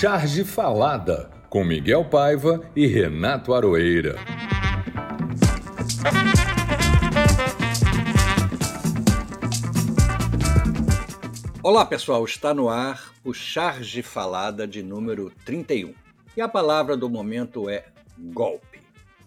Charge Falada, com Miguel Paiva e Renato Aroeira. Olá pessoal, está no ar o Charge Falada de número 31. E a palavra do momento é golpe.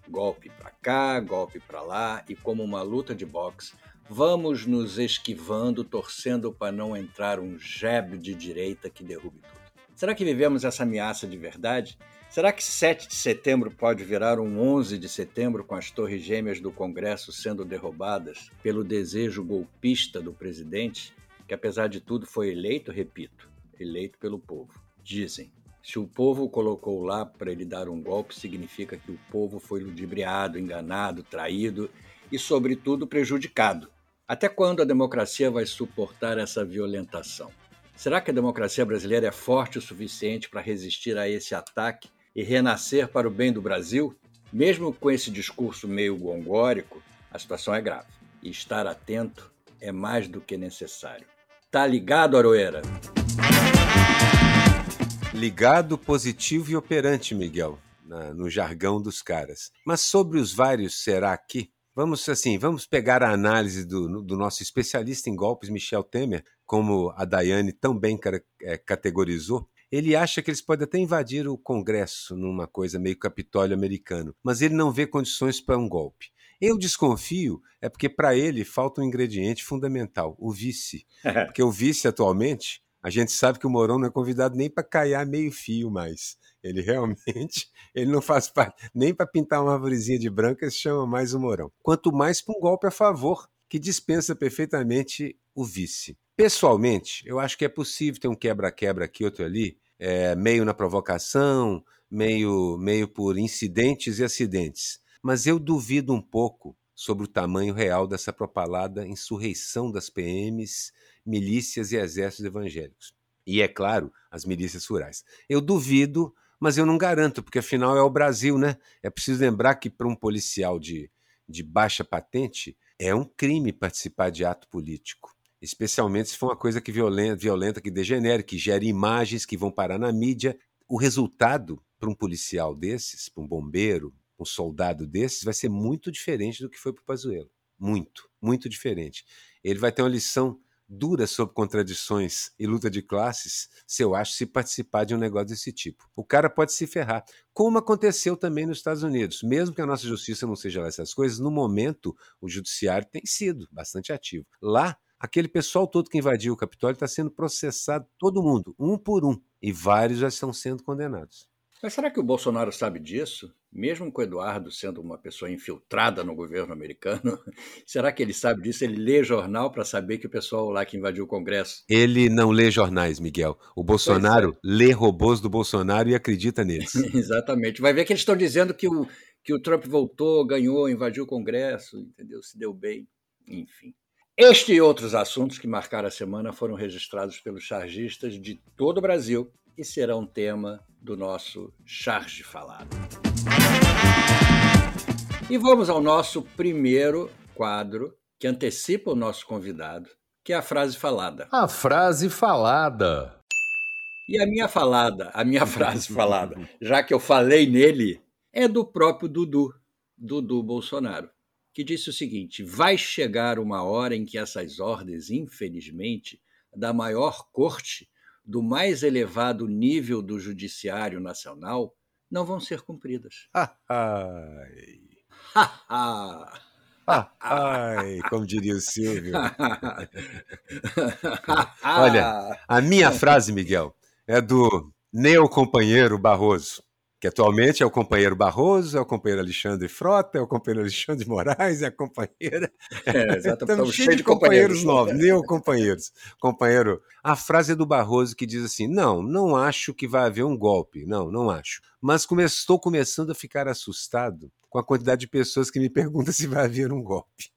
Golpe para cá, golpe para lá e como uma luta de boxe, vamos nos esquivando, torcendo para não entrar um jab de direita que derrube tudo. Será que vivemos essa ameaça de verdade? Será que 7 de setembro pode virar um 11 de setembro com as torres gêmeas do Congresso sendo derrubadas pelo desejo golpista do presidente, que apesar de tudo foi eleito, repito, eleito pelo povo? Dizem. Se o povo o colocou lá para ele dar um golpe, significa que o povo foi ludibriado, enganado, traído e, sobretudo, prejudicado. Até quando a democracia vai suportar essa violentação? Será que a democracia brasileira é forte o suficiente para resistir a esse ataque e renascer para o bem do Brasil? Mesmo com esse discurso meio gongórico, a situação é grave. E estar atento é mais do que necessário. Tá ligado, Aroeira? Ligado, positivo e operante, Miguel, no jargão dos caras. Mas sobre os vários será que? Vamos assim, vamos pegar a análise do, do nosso especialista em golpes, Michel Temer, como a Daiane tão bem é, categorizou. Ele acha que eles podem até invadir o Congresso numa coisa meio Capitólio americano, mas ele não vê condições para um golpe. Eu desconfio é porque para ele falta um ingrediente fundamental, o vice. Porque o vice atualmente, a gente sabe que o Mourão não é convidado nem para caiar meio fio mais. Ele realmente, ele não faz parte nem para pintar uma arvorezinha de branca, se chama mais o Mourão. Quanto mais para um golpe a favor, que dispensa perfeitamente o vice. Pessoalmente, eu acho que é possível ter um quebra-quebra aqui, outro ali, é, meio na provocação, meio, meio por incidentes e acidentes. Mas eu duvido um pouco sobre o tamanho real dessa propalada insurreição das PMs, milícias e exércitos evangélicos. E, é claro, as milícias rurais. Eu duvido mas eu não garanto, porque afinal é o Brasil, né? É preciso lembrar que para um policial de, de baixa patente é um crime participar de ato político. Especialmente se for uma coisa que violenta, violenta, que degenere, que gere imagens que vão parar na mídia. O resultado para um policial desses, para um bombeiro, um soldado desses, vai ser muito diferente do que foi para o Pazuello. Muito, muito diferente. Ele vai ter uma lição dura sobre contradições e luta de classes, se eu acho, se participar de um negócio desse tipo. O cara pode se ferrar, como aconteceu também nos Estados Unidos. Mesmo que a nossa justiça não seja lá essas coisas, no momento o judiciário tem sido bastante ativo. Lá, aquele pessoal todo que invadiu o Capitólio está sendo processado, todo mundo, um por um, e vários já estão sendo condenados. Mas será que o Bolsonaro sabe disso? Mesmo com o Eduardo sendo uma pessoa infiltrada no governo americano, será que ele sabe disso? Ele lê jornal para saber que o pessoal lá que invadiu o Congresso. Ele não lê jornais, Miguel. O Bolsonaro é. lê robôs do Bolsonaro e acredita neles. Exatamente. Vai ver que eles estão dizendo que o, que o Trump voltou, ganhou, invadiu o Congresso, entendeu? Se deu bem. Enfim. Este e outros assuntos que marcaram a semana foram registrados pelos chargistas de todo o Brasil e serão tema do nosso Charge Falado. E vamos ao nosso primeiro quadro, que antecipa o nosso convidado, que é a frase falada. A frase falada. E a minha falada, a minha frase falada, já que eu falei nele, é do próprio Dudu, Dudu Bolsonaro, que disse o seguinte: vai chegar uma hora em que essas ordens, infelizmente, da maior corte do mais elevado nível do judiciário nacional não vão ser cumpridas. ai. ai, como diria o Silvio. Olha, a minha frase, Miguel, é do neo companheiro Barroso que atualmente é o companheiro Barroso, é o companheiro Alexandre Frota, é o companheiro Alexandre Moraes, é a companheira. É, exatamente. Estamos cheios de companheiros, companheiros novos, neo-companheiros. Companheiro. A frase é do Barroso que diz assim: não, não acho que vai haver um golpe. Não, não acho. Mas come estou começando a ficar assustado com a quantidade de pessoas que me perguntam se vai haver um golpe.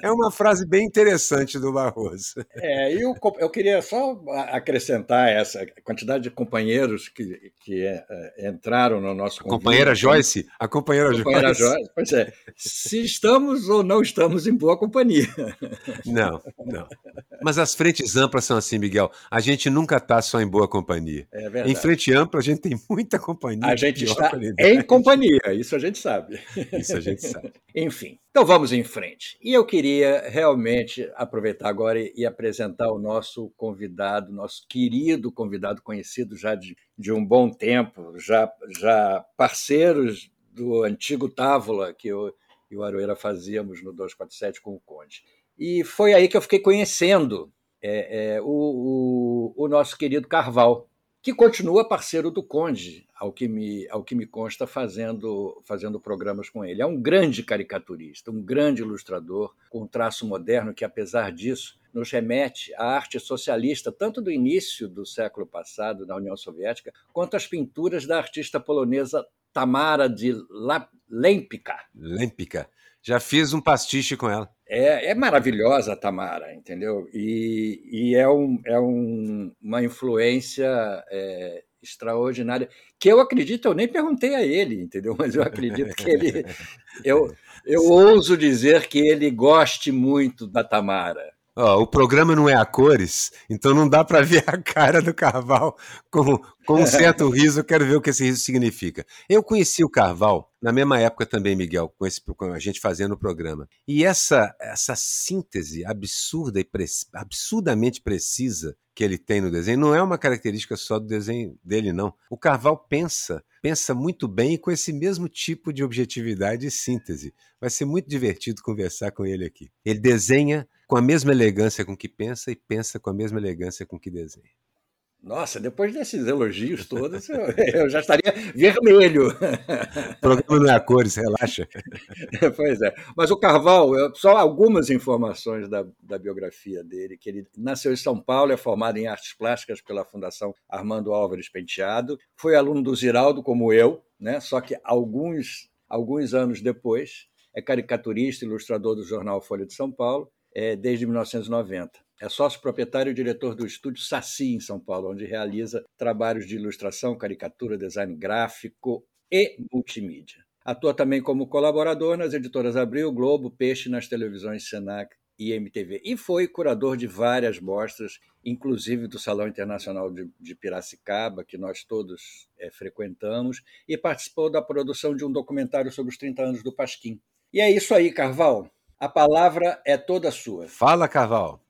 é uma frase bem interessante do Barroso. É, eu, eu queria só acrescentar essa quantidade de companheiros que, que é, é entraram no nosso a companheira Joyce, a companheira, a companheira Joyce. Joyce. Pois é, se estamos ou não estamos em boa companhia. Não, não. Mas as frentes amplas são assim, Miguel. A gente nunca está só em boa companhia. É verdade. Em frente ampla, a gente tem muita companhia. A gente está em companhia, isso a gente sabe. Isso a gente sabe. Enfim, então vamos em frente. E eu queria realmente aproveitar agora e apresentar o nosso convidado, nosso querido convidado, conhecido já de, de um bom tempo, já, já parceiros do antigo Távola, que eu e o Aroeira fazíamos no 247 com o Conde. E foi aí que eu fiquei conhecendo é, é, o, o, o, nosso querido Carval, que continua parceiro do Conde, ao que me, ao que me consta, fazendo, fazendo programas com ele. É um grande caricaturista, um grande ilustrador, com um traço moderno que, apesar disso, nos remete à arte socialista, tanto do início do século passado, na União Soviética, quanto às pinturas da artista polonesa Tamara de Lempicka. Lempicka. Já fiz um pastiche com ela. É, é maravilhosa a Tamara, entendeu? E, e é, um, é um, uma influência é, extraordinária, que eu acredito, eu nem perguntei a ele, entendeu? Mas eu acredito que ele. Eu, eu ouso dizer que ele goste muito da Tamara. Ó, o programa não é a cores, então não dá para ver a cara do Carval com, com um certo riso. Eu quero ver o que esse riso significa. Eu conheci o Carval na mesma época também, Miguel, com, esse, com a gente fazendo o programa. E essa, essa síntese absurda e pre, absurdamente precisa que ele tem no desenho não é uma característica só do desenho dele, não. O Carval pensa, pensa muito bem e com esse mesmo tipo de objetividade e síntese. Vai ser muito divertido conversar com ele aqui. Ele desenha com a mesma elegância com que pensa e pensa com a mesma elegância com que desenha. Nossa, depois desses elogios todos, eu, eu já estaria vermelho. O programa não é a cores, relaxa. Pois é. Mas o Carval, só algumas informações da, da biografia dele, que ele nasceu em São Paulo, é formado em artes plásticas pela Fundação Armando Álvares Penteado, foi aluno do Ziraldo, como eu, né? só que alguns, alguns anos depois, é caricaturista, ilustrador do jornal Folha de São Paulo, é, desde 1990. É sócio proprietário e diretor do estúdio Saci, em São Paulo, onde realiza trabalhos de ilustração, caricatura, design gráfico e multimídia. Atua também como colaborador nas editoras Abril, Globo, Peixe nas televisões Senac e MTV. E foi curador de várias mostras, inclusive do Salão Internacional de, de Piracicaba, que nós todos é, frequentamos, e participou da produção de um documentário sobre os 30 anos do Pasquim. E é isso aí, Carval. A palavra é toda sua. Fala, Carval.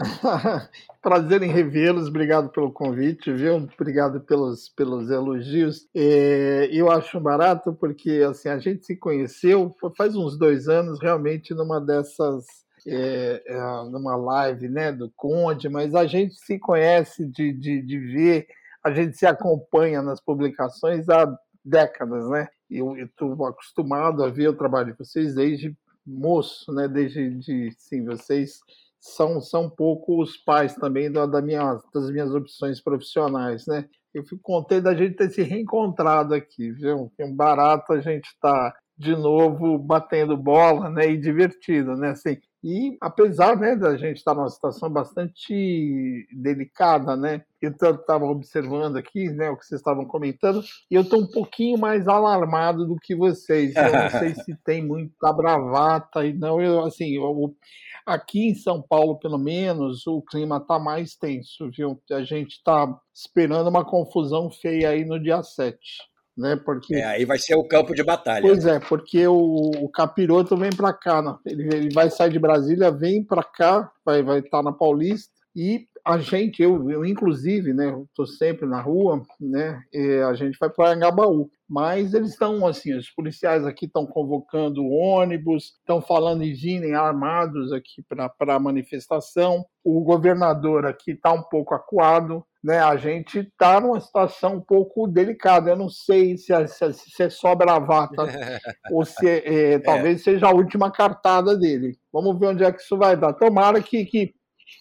Prazer em revê-los, obrigado pelo convite, viu? Obrigado pelos, pelos elogios. É, eu acho barato porque assim a gente se conheceu faz uns dois anos, realmente numa dessas é, é, numa live né, do Conde, mas a gente se conhece de, de, de ver, a gente se acompanha nas publicações há décadas, né? Eu estou acostumado a ver o trabalho de vocês desde moço, né? Desde de, sim, vocês são, são pouco os pais também da, da minha, das minhas opções profissionais, né? Eu fico contente da gente ter se reencontrado aqui, viu? É um barato a gente estar tá de novo batendo bola, né? E divertido, né? Assim, e apesar né, da gente estar numa situação bastante delicada, né? Eu estava observando aqui né, o que vocês estavam comentando, e eu estou um pouquinho mais alarmado do que vocês. Eu não sei se tem muita bravata e não. Eu, assim, eu, aqui em São Paulo, pelo menos, o clima está mais tenso, viu? A gente está esperando uma confusão feia aí no dia 7 né? Porque é, aí vai ser o campo de batalha. Pois é, porque o, o capiroto vem para cá, né? ele, ele vai sair de Brasília, vem para cá, vai vai estar tá na Paulista e a gente, eu, eu inclusive, né, estou sempre na rua, né, a gente vai para Angabaú, mas eles estão assim, os policiais aqui estão convocando ônibus, estão falando em virem armados aqui para a manifestação, o governador aqui está um pouco acuado, né, a gente está numa situação um pouco delicada. Eu não sei se é, se é só bravata ou se é, é, talvez seja a última cartada dele. Vamos ver onde é que isso vai dar. Tomara que, que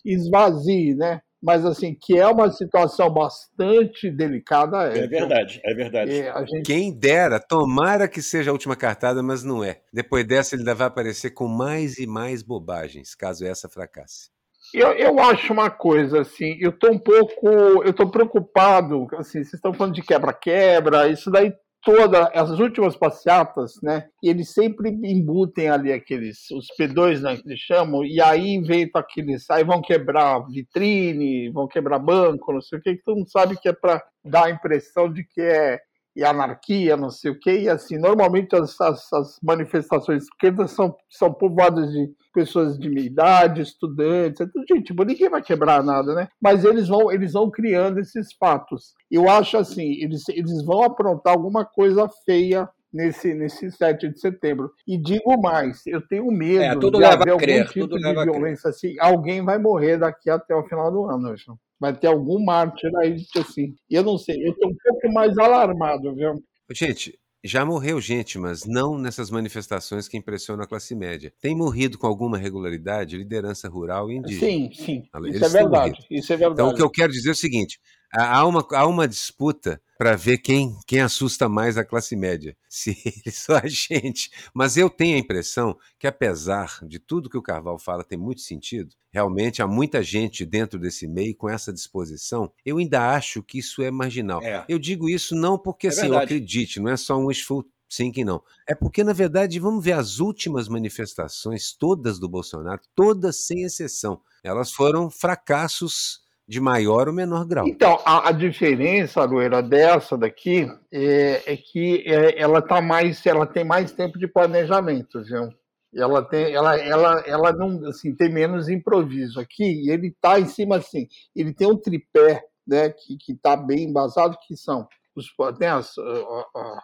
esvazie, né? Mas assim, que é uma situação bastante delicada. É, é verdade, é verdade. É, gente... Quem dera, tomara que seja a última cartada, mas não é. Depois dessa, ele vai aparecer com mais e mais bobagens, caso essa fracasse. Eu, eu acho uma coisa assim, eu estou um pouco, eu estou preocupado, assim, vocês estão falando de quebra-quebra, isso daí todas as últimas passeatas, né? Eles sempre embutem ali aqueles, os P2, né, que eles chamam, e aí inventam aqueles, aí vão quebrar vitrine, vão quebrar banco, não sei o que, que todo mundo sabe que é para dar a impressão de que é e anarquia, não sei o quê, e assim, normalmente as, as, as manifestações esquerdas são, são povoadas de pessoas de minha idade, estudantes, então, gente, ninguém vai quebrar nada, né? Mas eles vão, eles vão criando esses fatos. Eu acho assim, eles, eles vão aprontar alguma coisa feia nesse, nesse 7 de setembro. E digo mais, eu tenho medo é, de haver crer, algum tipo tudo de leva violência assim. Alguém vai morrer daqui até o final do ano, acho. Vai ter algum mártir aí, assim. E eu não sei, eu estou um pouco mais alarmado, viu? Gente, já morreu gente, mas não nessas manifestações que impressionam a classe média. Tem morrido com alguma regularidade liderança rural e indígena. Sim, sim. Eles isso é verdade. morrido. Isso é verdade. Então, o que eu quero dizer é o seguinte: há uma, há uma disputa para ver quem, quem assusta mais a classe média, se eles ou a gente. Mas eu tenho a impressão que, apesar de tudo que o Carvalho fala tem muito sentido, realmente há muita gente dentro desse meio com essa disposição, eu ainda acho que isso é marginal. É. Eu digo isso não porque É assim, eu acredite, não é só um wishful thinking, não. É porque, na verdade, vamos ver as últimas manifestações, todas do Bolsonaro, todas sem exceção, elas foram fracassos de maior ou menor grau. Então, a, a diferença, Loira, dessa daqui é, é que é, ela tá mais, ela tem mais tempo de planejamento, viu? Ela tem, ela, ela, ela não, assim, tem menos improviso aqui. E ele tá em cima assim, ele tem um tripé, né, que que tá bem embasado, que são os, tem as,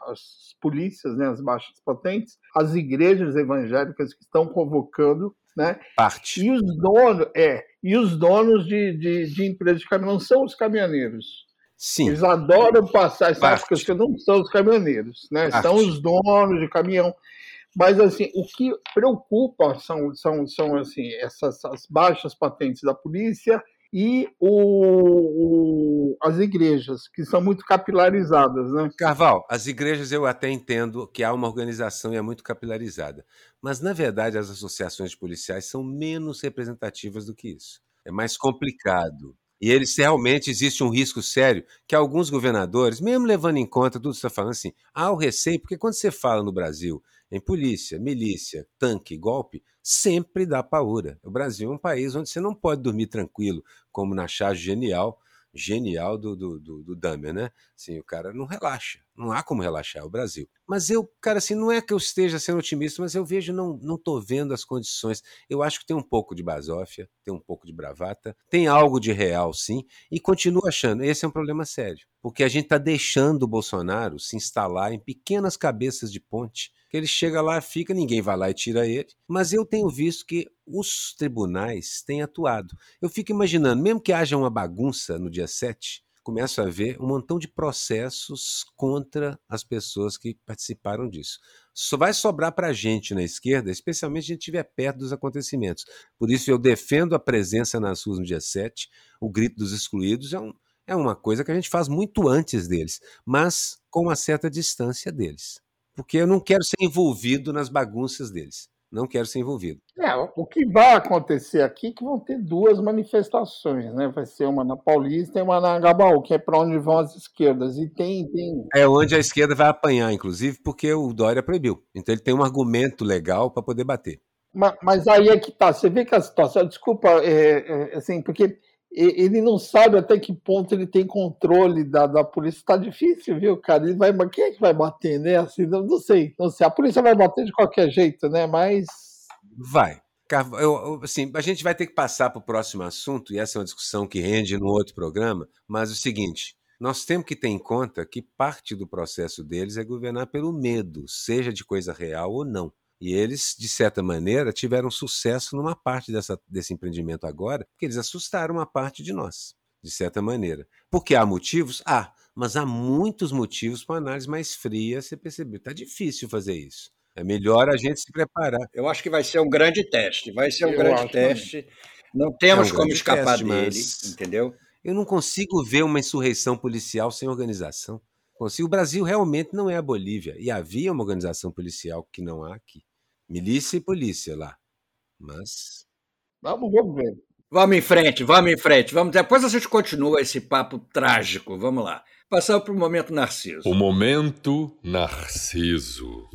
as polícias, né, as baixas patentes, as igrejas evangélicas que estão convocando, né, Parte. e os donos, é, e os donos de, de, de empresas de caminhão não são os caminhoneiros. Sim, Eles adoram passar essa Parte. época que não são os caminhoneiros, né? Parte. São os donos de caminhão. Mas assim, o que preocupa são, são, são assim, essas as baixas patentes da polícia e o, o- as igrejas, que são muito capilarizadas, né? Carval, as igrejas eu até entendo que há uma organização e é muito capilarizada. Mas, na verdade, as associações policiais são menos representativas do que isso. É mais complicado. E eles realmente existe um risco sério que alguns governadores, mesmo levando em conta tudo que você está falando assim, há o receio, porque quando você fala no Brasil em polícia, milícia, tanque, golpe, sempre dá paura. O Brasil é um país onde você não pode dormir tranquilo, como na charge genial, genial do, do, do, do Dahmer, né? Assim, o cara não relaxa. Não há como relaxar, é o Brasil. Mas eu, cara, assim, não é que eu esteja sendo otimista, mas eu vejo, não, não tô vendo as condições. Eu acho que tem um pouco de basófia, tem um pouco de bravata, tem algo de real, sim, e continuo achando, esse é um problema sério. Porque a gente está deixando o Bolsonaro se instalar em pequenas cabeças de ponte, que ele chega lá, fica, ninguém vai lá e tira ele. Mas eu tenho visto que os tribunais têm atuado. Eu fico imaginando, mesmo que haja uma bagunça no dia 7, começo a ver um montão de processos contra as pessoas que participaram disso. Só vai sobrar para a gente na esquerda, especialmente se a gente estiver perto dos acontecimentos. Por isso eu defendo a presença nas ruas no dia 7, o grito dos excluídos é, um, é uma coisa que a gente faz muito antes deles, mas com uma certa distância deles. Porque eu não quero ser envolvido nas bagunças deles. Não quero ser envolvido. É, o que vai acontecer aqui é que vão ter duas manifestações, né? Vai ser uma na Paulista e uma na Gabaú, que é para onde vão as esquerdas. E tem, tem É onde a esquerda vai apanhar, inclusive, porque o Dória proibiu. Então ele tem um argumento legal para poder bater. Ma- Mas aí é que tá. Você vê que a situação, desculpa, é, é, assim, porque ele não sabe até que ponto ele tem controle da, da polícia. Tá difícil, viu, cara? Ele vai, quem é que vai bater, né? Assim, não, não sei, não sei. A polícia vai bater de qualquer jeito, né? Mas Vai. Eu- assim, a gente vai ter que passar para o próximo assunto, e essa é uma discussão que rende no outro programa, mas o seguinte. Nós temos que ter em conta que parte do processo deles é governar pelo medo, seja de coisa real ou não. E eles, de certa maneira, tiveram sucesso numa parte dessa, desse empreendimento agora, porque eles assustaram uma parte de nós, de certa maneira. Porque há motivos? Há, mas há muitos motivos para uma análise mais fria você perceber. Está difícil fazer isso. É melhor a gente se preparar. Eu acho que vai ser um grande teste. Vai ser um Eu grande teste. Não temos É um como grande escapar teste, dele, entendeu? Eu não consigo ver uma insurreição policial sem organização. Consigo. O Brasil realmente não é a Bolívia. E havia uma organização policial que não há aqui. Milícia e polícia lá. Mas vamos, vamos ver. Vamos em frente, vamos em frente. Vamos, depois a gente continua esse papo trágico. Vamos lá. Passar para o momento Narciso. O momento Narciso.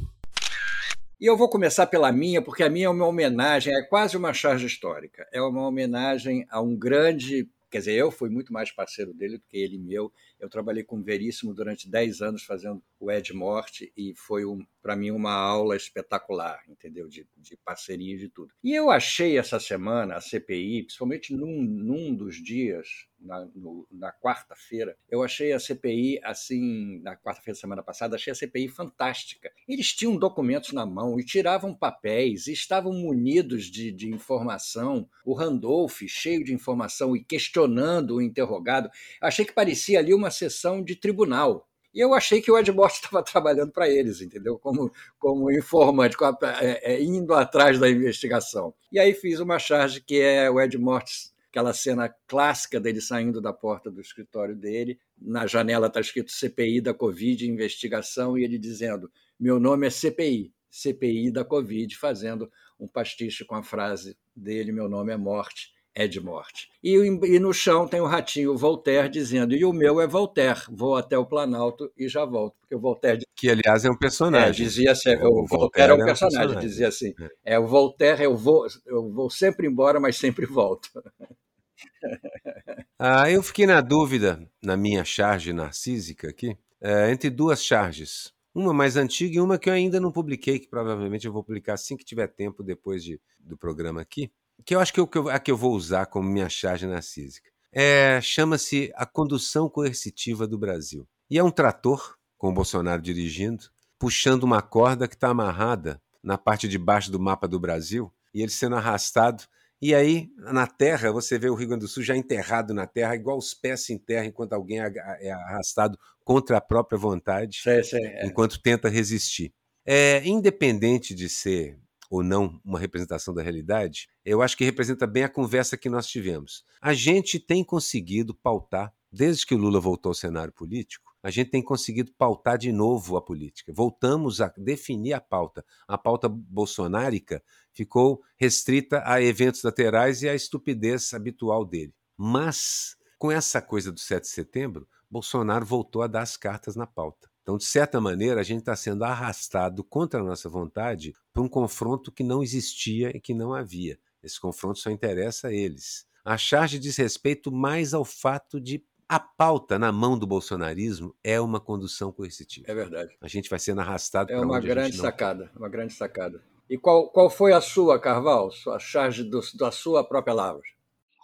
E eu vou começar pela minha, porque a minha é uma homenagem, é quase uma charge histórica. É uma homenagem a um grande. Quer dizer, eu fui muito mais parceiro dele do que ele meu. Eu trabalhei com o Veríssimo durante 10 anos fazendo o Ed Morte e foi, um, para mim, uma aula espetacular, entendeu? De, de parceria e de tudo. E eu achei essa semana a CPI, principalmente num, num dos dias, na, na quarta-feira, eu achei a CPI, assim, na quarta-feira da semana passada, achei a CPI fantástica. Eles tinham documentos na mão e tiravam papéis e estavam munidos de, de informação. O Randolph, cheio de informação e questionando o interrogado. Achei que parecia ali uma sessão de tribunal. E eu achei que o Ed Morte estava trabalhando para eles, entendeu? Como, como informante, é, é, indo atrás da investigação. E aí fiz uma charge que é o Ed Morte, aquela cena clássica dele saindo da porta do escritório dele. Na janela está escrito CPI da Covid, investigação, e ele dizendo: Meu nome é CPI, CPI da Covid, fazendo um pastiche com a frase dele: Meu nome é Morte é de morte. E, e, no chão tem o ratinho Voltaire dizendo: e o meu é Voltaire, vou até o Planalto e já volto. Porque o Voltaire. Que, aliás, é um personagem. É, dizia assim, o, o Voltaire, Voltaire, é um personagem, é um personagem, dizia assim: é. é o Voltaire, eu vou, eu vou sempre embora, mas sempre volto. ah, eu fiquei na dúvida, na minha charge narcísica aqui, é, entre duas charges. Uma mais antiga e uma que eu ainda não publiquei, que provavelmente eu vou publicar assim que tiver tempo depois de, do programa aqui que eu acho que, eu, a que eu vou usar como minha charge narcísica. É, Chama-se A Condução Coercitiva do Brasil. E é um trator, com o Bolsonaro dirigindo, puxando uma corda que está amarrada na parte de baixo do mapa do Brasil, e ele sendo arrastado. E aí, na terra, você vê o Rio Grande do Sul já enterrado na terra, igual os pés se enterram enquanto alguém é, é arrastado contra a própria vontade, sim, sim, é. enquanto tenta resistir. É, independente de ser ou não uma representação da realidade, eu acho que representa bem a conversa que nós tivemos. A gente tem conseguido pautar, desde que o Lula voltou ao cenário político, a gente tem conseguido pautar de novo a política. Voltamos a definir a pauta. A pauta bolsonárica ficou restrita a eventos laterais e à estupidez habitual dele. Mas, com essa coisa do 7 de setembro, Bolsonaro voltou a dar as cartas na pauta. Então, de certa maneira, a gente está sendo arrastado contra a nossa vontade para um confronto que não existia e que não havia. Esse confronto só interessa a eles. A charge diz respeito mais ao fato de a pauta na mão do bolsonarismo é uma condução coercitiva. É verdade. A gente vai sendo arrastado é uma grande sacada, uma grande sacada. E qual, qual foi a sua, Carval, a charge do, da sua própria lavra?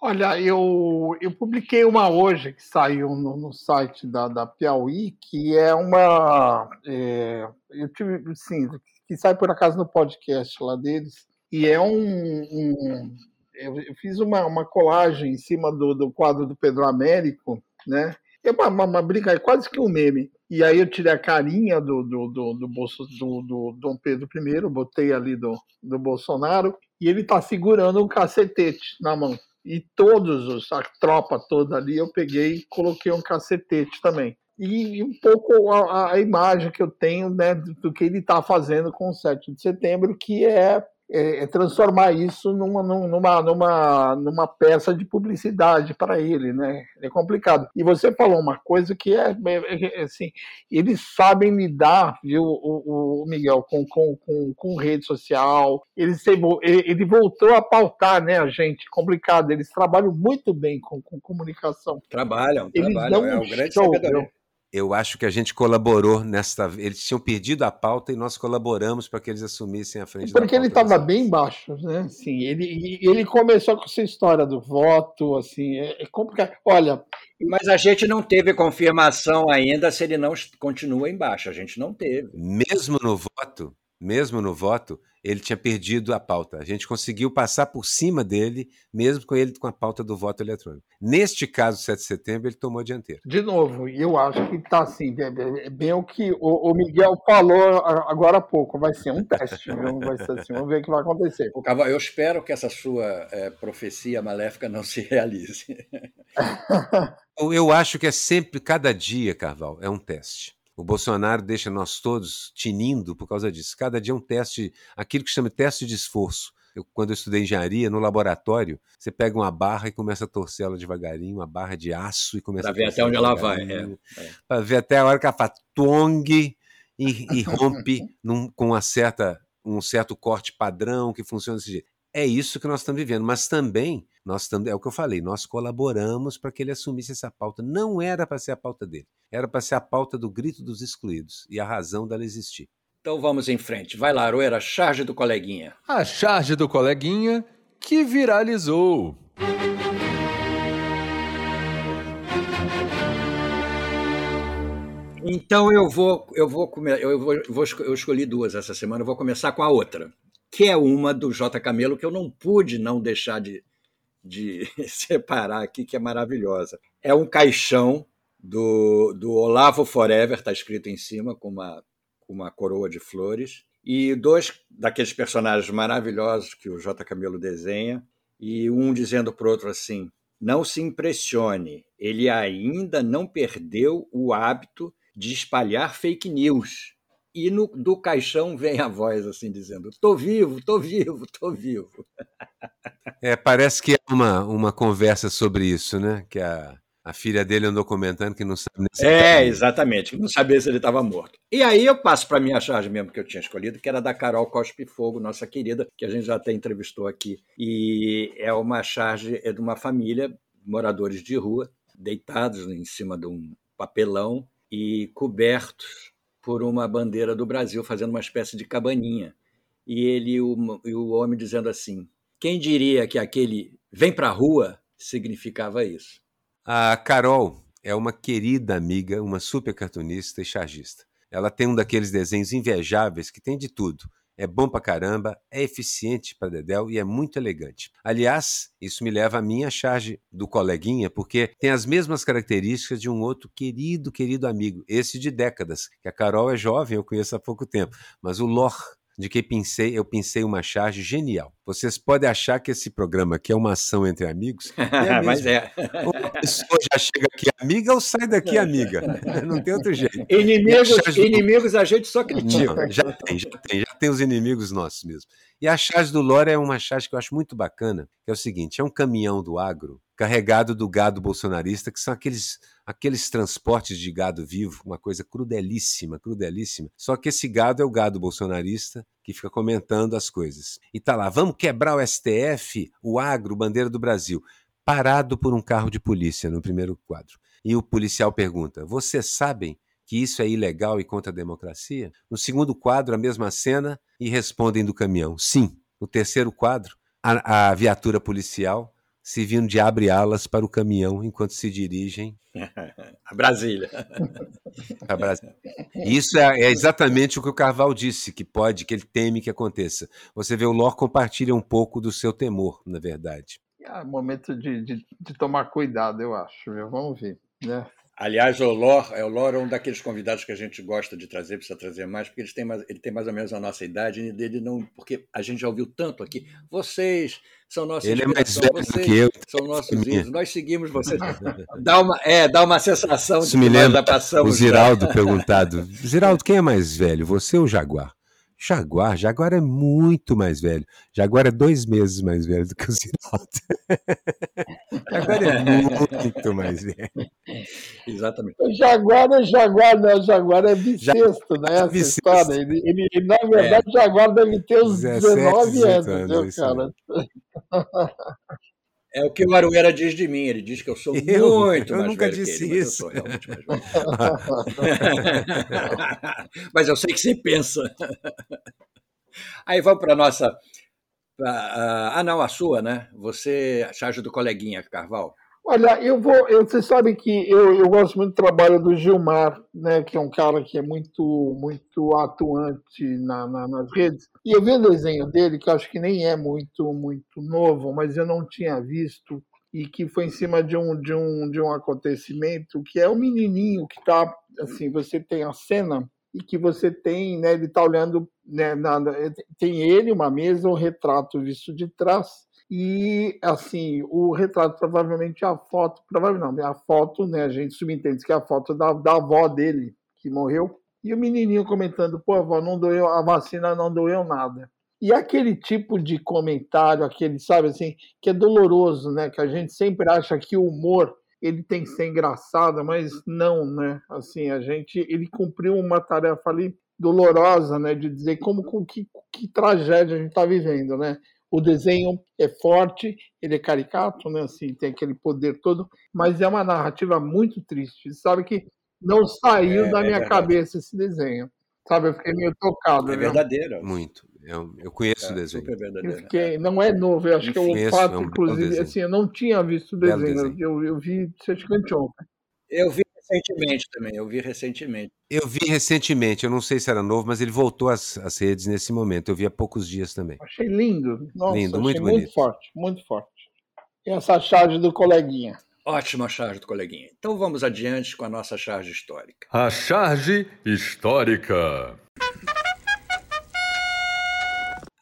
Olha, eu, eu publiquei uma hoje que saiu no, no site da, da Piauí, que é uma. É, eu tive, sim, que sai por acaso no podcast lá deles, e é um. um eu, eu, fiz uma, uma colagem em cima do, do quadro do Pedro Américo, né? É uma, uma, uma brincadeira, é quase que um meme. E aí eu tirei a carinha do, do, do, do, bolso, do, do Dom Pedro I, botei ali do, do Bolsonaro, e ele está segurando um cacetete na mão e todos os, a tropa toda ali eu peguei e coloquei um cacetete também. E, e um pouco a, a, imagem que eu tenho né, do, que ele está fazendo com o 7 de setembro, que é é, é, transformar isso numa, numa, numa, numa peça de publicidade para ele, né? É complicado. E você falou uma coisa que é, é, é assim, eles sabem lidar, viu, o, o Miguel, com, com, com, com, rede social. Eles, ele voltou a pautar, né, a gente? Complicado. Eles trabalham muito bem com, com comunicação. Trabalham, eles trabalham. é um grande show, eu acho que a gente colaborou nesta. Eles tinham perdido a pauta e nós colaboramos para que eles assumissem a frente Porque ele estava bem baixo, né? Sim, ele, ele começou com essa história do voto, assim, é, é complicado. Olha. Mas a gente não teve confirmação ainda se ele não continua embaixo. A gente não teve. Mesmo no voto, mesmo no voto, ele tinha perdido a pauta. A gente conseguiu passar por cima dele, mesmo com ele com a pauta do voto eletrônico. Neste caso, 7 de setembro, ele tomou a dianteira. De novo, eu acho que está assim, é, é bem o que o, Miguel falou agora há pouco. Vai ser um teste, viu? Vai ser assim, vamos ver o que vai acontecer. Eu espero que essa sua é, profecia maléfica não se realize. eu acho que é sempre, cada dia, Carval, é um teste. O Bolsonaro deixa nós todos tinindo por causa disso. Cada dia é um teste, aquilo que chama de teste de esforço. Eu, quando eu estudei engenharia, no laboratório, você pega uma barra e começa a torcer ela devagarinho, uma barra de aço e começa pra a ver até onde ela vai. É, é. Para ver até a hora que ela faz tong e, e rompe num, com uma certa, um certo corte padrão que funciona desse jeito. É isso que nós estamos vivendo, mas também nós estamos, é o que eu falei, nós colaboramos para que ele assumisse essa pauta. Não era para ser a pauta dele, era para ser a pauta do grito dos excluídos e a razão dela existir. Então vamos em frente. Vai lá, Aroeira, charge do coleguinha. A charge do coleguinha que viralizou. Então eu vou, eu vou comer, eu vou, eu vou, eu escolhi duas essa semana. Eu vou começar com a outra, que é uma do J Camelo que eu não pude não deixar de, de separar aqui, que é maravilhosa. É um caixão do, do Olavo Forever, está escrito em cima com uma com uma coroa de flores, e dois daqueles personagens maravilhosos que o J. Camilo desenha, e um dizendo para o outro assim: não se impressione, ele ainda não perdeu o hábito de espalhar fake news. E no, do caixão vem a voz assim dizendo: tô vivo, tô vivo, tô vivo. É, parece que é uma, uma conversa sobre isso, né? Que a, a filha dele andou comentando que não sabe nem se É, exatamente, que não sabia se ele estava morto. E aí eu passo para a minha charge mesmo que eu tinha escolhido, que era da Carol Cospe Fogo, nossa querida, que a gente já até entrevistou aqui. E é uma charge é de uma família, moradores de rua, deitados em cima de um papelão e cobertos por uma bandeira do Brasil, fazendo uma espécie de cabaninha. E ele o, e o homem dizendo assim: quem diria que aquele vem para a rua significava isso? A Carol é uma querida amiga, uma super cartunista e chargista. Ela tem um daqueles desenhos invejáveis que tem de tudo. É bom pra caramba, é eficiente para Dedel e é muito elegante. Aliás, isso me leva à minha charge do coleguinha, porque tem as mesmas características de um outro querido, querido amigo, esse de décadas, que a Carol é jovem, eu conheço há pouco tempo, mas o Lor de que pensei, eu pensei uma charge genial. Vocês podem achar que esse programa aqui é uma ação entre amigos. É Mas é. Uma pessoa já chega aqui amiga ou sai daqui amiga. Não tem outro jeito. Inimigos, inimigos a gente só critica. Não, já tem, já tem, já tem os inimigos nossos mesmo. E a charge do Lore é uma charge que eu acho muito bacana, que é o seguinte, é um caminhão do agro carregado do gado bolsonarista, que são aqueles, aqueles transportes de gado vivo, uma coisa crudelíssima, crudelíssima. Só que esse gado é o gado bolsonarista que fica comentando as coisas. E tá lá, vamos quebrar o STF, o agro, bandeira do Brasil, parado por um carro de polícia no primeiro quadro. E o policial pergunta: "Vocês sabem que isso é ilegal e contra a democracia?" No segundo quadro, a mesma cena e respondem do caminhão: "Sim." No terceiro quadro, a, a viatura policial servindo de abre-alas para o caminhão enquanto se dirigem a Brasília. a Brasília. Isso é, é, exatamente o que o Carval disse, que pode, que ele teme que aconteça. Você vê o Lor compartilha um pouco do seu temor, na verdade. É momento de, de, de tomar cuidado, eu acho. Vamos ver. Né? Aliás, o Lor, é, o Lor é um daqueles convidados que a gente gosta de trazer, precisa trazer mais, porque ele tem mais, ele tem mais ou menos a nossa idade, e dele não, porque a gente já ouviu tanto aqui. Vocês são nossos Ele é mais velho do que eu. São nossos ídolos. Nós seguimos vocês. dá uma, é, dá uma sensação Isso de me lembra, já passamos. O Ziraldo perguntado: Ziraldo, quem é mais velho, você ou o Jaguar? Jaguar, Jaguar é muito mais velho. Jaguar é dois meses mais velho do que o Ziraldo. Jaguar é muito mais velho. Exatamente. O Jaguar é Jaguar, não, Jaguar é bissexto, né? Essa bissexto. história. Ele, ele, ele, na verdade, é. Jaguar deve ter uns 17, 19 anos, anos cara? É o que o Aruera diz de mim. Ele diz que eu sou eu, muito eu mais nunca velho disse ele, isso. Mas eu, mas eu sei que você pensa. Aí vamos para a nossa. Ah, não, a sua, né? Você, a charge do coleguinha Carval. Olha, eu vou. Eu, você sabe que eu, eu gosto muito do trabalho do Gilmar, né, que é um cara que é muito muito atuante na, na, nas redes. E eu vi um desenho dele que acho que nem é muito muito novo, mas eu não tinha visto e que foi em cima de um de um de um acontecimento que é o um menininho que está assim, você tem a cena e que você tem, né, ele está olhando, né, na, tem ele uma mesa, um retrato visto de trás e, assim, o retrato, provavelmente a foto, provavelmente não, a foto, né? A gente subentende que é a foto da, da avó dele, que morreu. E o menininho comentando: pô, avó, não doeu, a vacina não doeu nada. E aquele tipo de comentário, aquele, sabe assim, que é doloroso, né? Que a gente sempre acha que o humor ele tem que ser engraçado, mas não, né? Assim, a gente, ele cumpriu uma tarefa ali dolorosa, né? De dizer como, com que, que tragédia a gente está vivendo, né? O desenho é forte, ele é caricato, né? Assim, tem aquele poder todo, mas é uma narrativa muito triste. Sabe que não saiu é, da minha é cabeça esse desenho. Sabe, eu fiquei meio tocado. É verdadeiro. Muito. Eu, eu conheço é, o desenho. Eu fiquei, não é novo, eu acho que é o fato, é um inclusive, assim, eu não tinha visto o desenho, desenho. Eu, eu vi acho que anteontem. Eu vi recentemente também, eu vi recentemente. Eu vi recentemente, eu não sei se era novo, mas ele voltou às, às redes nesse momento. Eu vi há poucos dias também. Achei lindo. Nossa, lindo, muito bonito. Muito forte, muito forte. E essa charge do coleguinha. Ótima charge do coleguinha. Então vamos adiante com a nossa charge histórica. A charge histórica.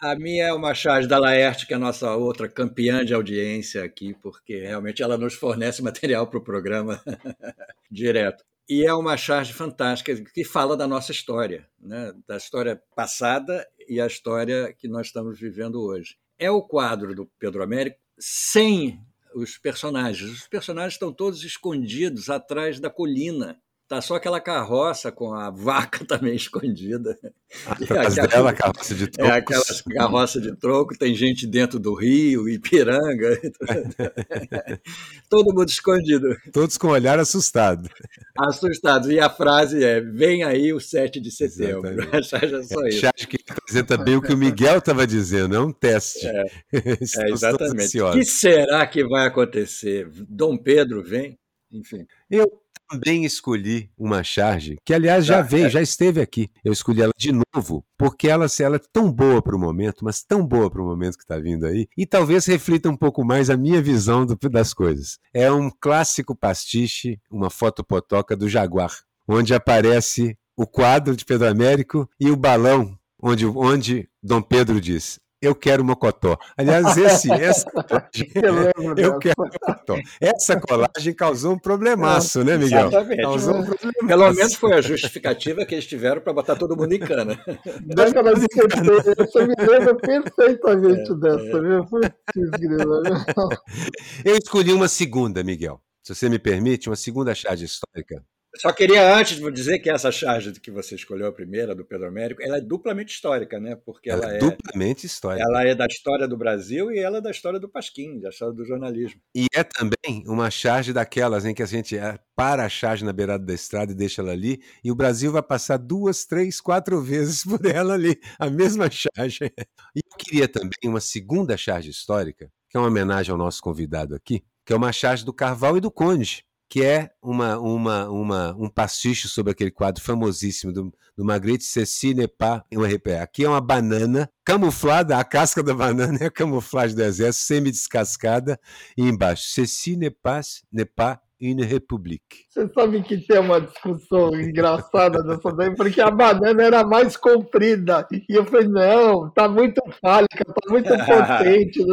A minha é uma charge da Laerte, que é a nossa outra campeã de audiência aqui, porque realmente ela nos fornece material para o programa direto. E é uma charge fantástica que fala da nossa história, né? da história passada e a história que nós estamos vivendo hoje. É o quadro do Pedro Américo sem os personagens. Os personagens estão todos escondidos atrás da colina Tá só aquela carroça com a vaca também escondida. Atrás aquela, dela, carroça de troco. É aquela carroça de troco, tem gente dentro do rio, Ipiranga. Todo mundo escondido. Todos com olhar assustado. Assustados. E a frase é: vem aí o 7 de setembro. Já só isso. Acho que representa bem o que o Miguel estava dizendo, é um teste. É, é exatamente. O que será que vai acontecer? Dom Pedro vem? Enfim. Eu também escolhi uma charge, que aliás já veio, já esteve aqui. Eu escolhi ela de novo, porque ela, ela é tão boa para o momento, mas tão boa para o momento que está vindo aí, e talvez reflita um pouco mais a minha visão do, das coisas. É um clássico pastiche, uma foto potoca do Jaguar, onde aparece o quadro de Pedro Américo e o balão onde, onde Dom Pedro diz: eu quero mocotó. Aliás, esse, essa colagem, eu quero mocotó. Essa colagem causou um problemaço, né, Miguel? Exatamente. Causou um problemaço. Pelo menos foi a justificativa que eles tiveram para botar todo mundo em cana. Daquela eu me lembro perfeitamente é, dessa, é. Eu escolhi uma segunda, Miguel. Se você me permite, uma segunda charge histórica só queria antes dizer que essa charge que você escolheu a primeira, do Pedro Américo, ela é duplamente histórica, né? Porque ela, ela é, é duplamente histórica. Ela é da história do Brasil e ela é da história do Pasquim, da história do jornalismo. E é também uma charge daquelas em que a gente é, para a charge na beirada da estrada e deixa ela ali, e o Brasil vai passar duas, três, quatro vezes por ela ali, a mesma charge. E eu queria também uma segunda charge histórica, que é uma homenagem ao nosso convidado aqui, que é uma charge do Carval e do Conde que é uma, uma, uma, um pastiche sobre aquele quadro famosíssimo do, do Magritte, Ceci n'est pas um RPA. Aqui é uma banana camuflada, a casca da banana é a camuflagem do exército, semi-descascada, e embaixo, Ceci n'est pas une république. Você sabe que tem uma discussão engraçada dessa daí, porque a banana era mais comprida. E eu falei, não, tá muito fálica, tá muito potente.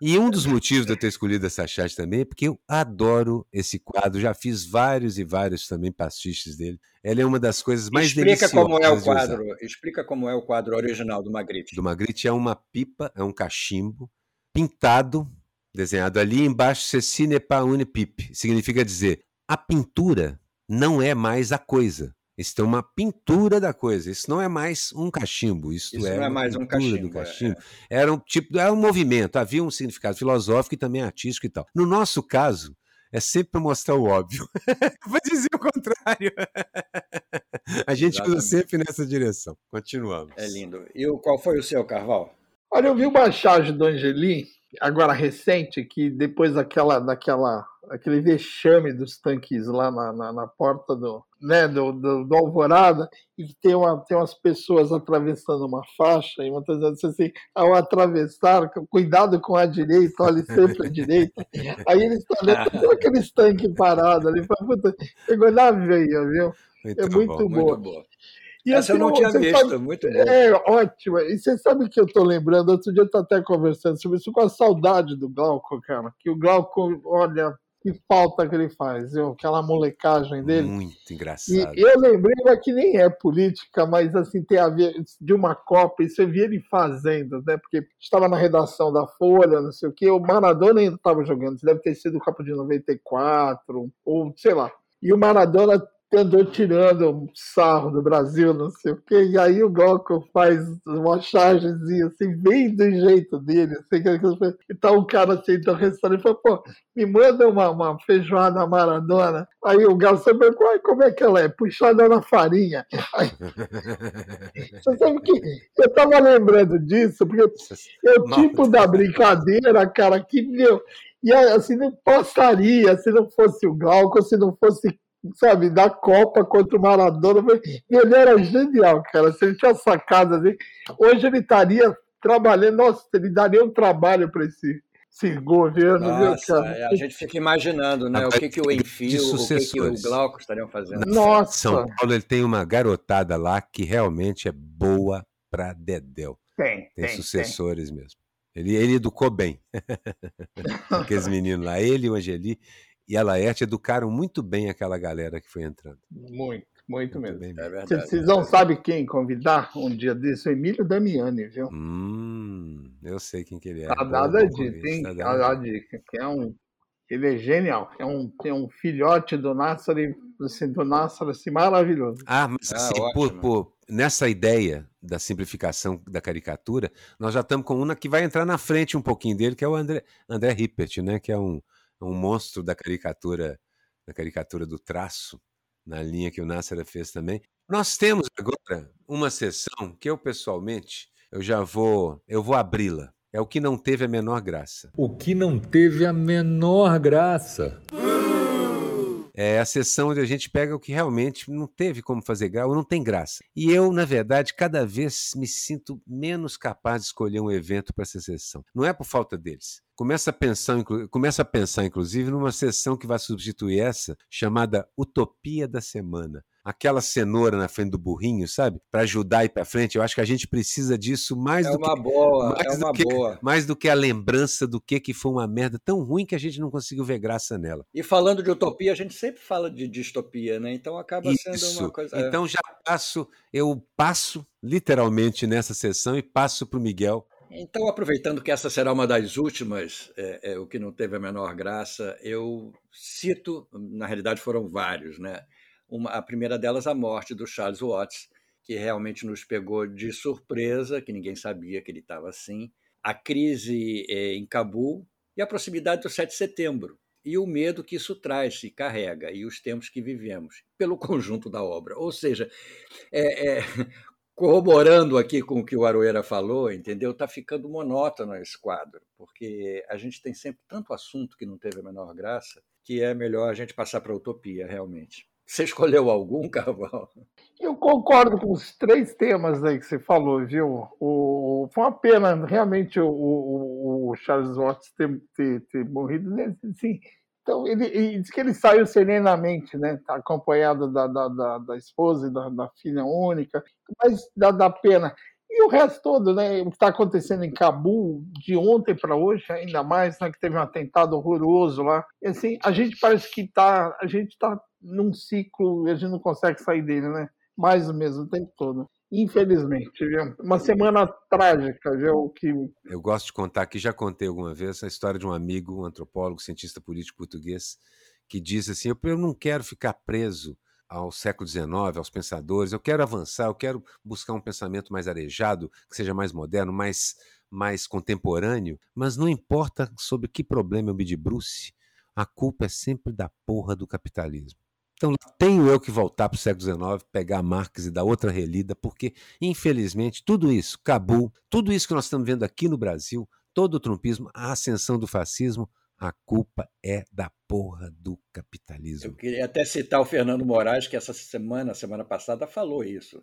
e um dos motivos de eu ter escolhido essa chat também é porque eu adoro esse quadro. Já fiz vários e vários também pastiches dele. Ela é uma das coisas mais Explica como é o quadro. Explica como é o quadro original do Magritte. Do Magritte é uma pipa, é um cachimbo pintado desenhado ali embaixo, ceci n'est pas une pipe. Significa dizer, a pintura não é mais a coisa. Isso é uma pintura da coisa. Isso não é mais um cachimbo. Isso, isso é não é mais um cachimbo. cachimbo. É. Era um tipo, era um movimento. Havia um significado filosófico e também artístico e tal. No nosso caso, é sempre para mostrar o óbvio. Vou dizer o contrário. A gente Exatamente. usa sempre nessa direção. Continuamos. É lindo. E qual foi o seu, Carval? Olha, eu vi uma charge do Angeli agora recente, que depois daquela, daquela aquele vexame dos tanques lá na, na, na porta do, né, do, do, do, Alvorada, e que tem, uma, tem umas pessoas atravessando uma faixa, e muitas vezes assim, ao atravessar, cuidado com a direita, olhe sempre à direita. Aí eles estão olhando aqueles tanques parados ali, puta, pegou na veia, viu? Muito é muito bom, boa. Muito boa. E Essa assim, eu não tinha visto, sabe, muito bom. É, ótimo. E você sabe que eu estou lembrando, outro dia eu estou até conversando sobre isso, com a saudade do Glauco, cara. Que o Glauco, olha, que falta que ele faz, viu? aquela molecagem dele. Muito engraçado. E eu lembrei que nem é política, mas assim tem a ver de uma Copa, e você via ele fazendo, né? Porque estava na redação da Folha, não sei o quê, o Maradona ainda estava jogando, deve ter sido o Copa de 94, ou sei lá. E o Maradona andou tirando sarro do Brasil, não sei o quê, e aí o Glauco faz uma chargezinha assim, bem do jeito dele, assim, que tá um cara assim do restaurante e fala, pô, me manda uma, uma feijoada maradona. Aí o garçom perguntou, como é que ela é? Puxada na farinha. Aí, você sabe que eu tava lembrando disso, porque é o tipo da brincadeira, cara, que, meu, e assim, não passaria se não fosse o Glauco, se não fosse sabe, da Copa contra o Maradona. Ele era genial, cara. Se ele tinha sacado assim, hoje ele estaria trabalhando, nossa, ele daria um trabalho para esse, esse governo, nossa, viu, cara? É, a gente fica imaginando, né? o que, que o Enfio, o que, que o Glauco estariam fazendo. Nossa! São Paulo ele tem uma garotada lá que realmente é boa pra Dedéu. Tem, tem, tem sucessores tem. mesmo. Ele, ele educou bem. Aqueles meninos lá, ele e o Angeli, e a Laerte educaram muito bem aquela galera que foi entrando. Muito, muito, muito mesmo. Bem, é verdade, Vocês não sabem quem convidar um dia desse? O Emílio Damiani, viu? Hum, eu sei quem que ele é. Tá dada dica, hein? Tá dada dica. Que é um, ele é genial. É um, é um filhote do Nassar, assim, do Nassar, assim, maravilhoso. Ah, mas ah, assim, por, por, nessa ideia da simplificação da caricatura, nós já estamos com uma que vai entrar na frente um pouquinho dele, que é o André, André Rippert, né? Que é um um monstro da caricatura, da caricatura do traço, na linha que o Nássera fez também. Nós temos agora uma sessão que eu pessoalmente eu já vou eu vou abri-la. É o que não teve a menor graça. O que não teve a menor graça. É a sessão onde a gente pega o que realmente não teve como fazer ou não tem graça. E eu, na verdade, cada vez me sinto menos capaz de escolher um evento para essa sessão. Não é por falta deles. Começa a, pensar, começa a pensar, inclusive, numa sessão que vai substituir essa, chamada Utopia da Semana. Aquela cenoura na frente do burrinho, sabe? Para ajudar a ir para frente. Eu acho que a gente precisa disso mais é do uma que. Boa, mais é uma que, boa. Mais do que a lembrança do que, que foi uma merda tão ruim que a gente não conseguiu ver graça nela. E falando de utopia, a gente sempre fala de distopia, né? Então acaba Isso. sendo uma coisa. Então já passo, eu passo literalmente nessa sessão e passo para o Miguel então, aproveitando que essa será uma das últimas, é, é, o que não teve a menor graça, eu cito, na realidade foram vários, né? Uma, a primeira delas, a morte do Charles Watts, que realmente nos pegou de surpresa, que ninguém sabia que ele estava assim, a crise é, em Cabul e a proximidade do 7 de setembro, e o medo que isso traz e carrega, e os tempos que vivemos, pelo conjunto da obra. Ou seja, é, é, corroborando aqui com o que o Aroeira falou, entendeu? Está ficando monótono esse quadro, porque a gente tem sempre tanto assunto que não teve a menor graça, que é melhor a gente passar para a utopia, realmente. Você escolheu algum, Carvalho? Eu concordo com os três temas aí que você falou, viu? O, foi uma pena, realmente, o, o, o Charles Watts ter, ter, ter morrido. Né? Assim, então, ele, ele diz que ele saiu serenamente, né? Tá acompanhado da, da, da, da esposa e da, da, filha única, mas dá, dá pena. E o resto todo, né? O que está acontecendo em Cabul, de ontem para hoje, ainda mais, né? Que teve um atentado horroroso lá. E assim, a gente parece que tá, a gente está num ciclo e a gente não consegue sair dele, né? Mais ou menos o tempo todo. Infelizmente, viu? Uma semana trágica, viu? Que... Eu gosto de contar aqui, já contei alguma vez, a história de um amigo, um antropólogo, cientista político português, que diz assim: eu não quero ficar preso ao século XIX, aos pensadores, eu quero avançar, eu quero buscar um pensamento mais arejado, que seja mais moderno, mais, mais contemporâneo, mas não importa sobre que problema eu me debruce, a culpa é sempre da porra do capitalismo. Então, tenho eu que voltar para o século XIX, pegar Marx e dar outra relida, porque, infelizmente, tudo isso, Cabul, tudo isso que nós estamos vendo aqui no Brasil, todo o trumpismo, a ascensão do fascismo, a culpa é da porra do capitalismo. Eu queria até citar o Fernando Moraes, que essa semana, semana passada, falou isso.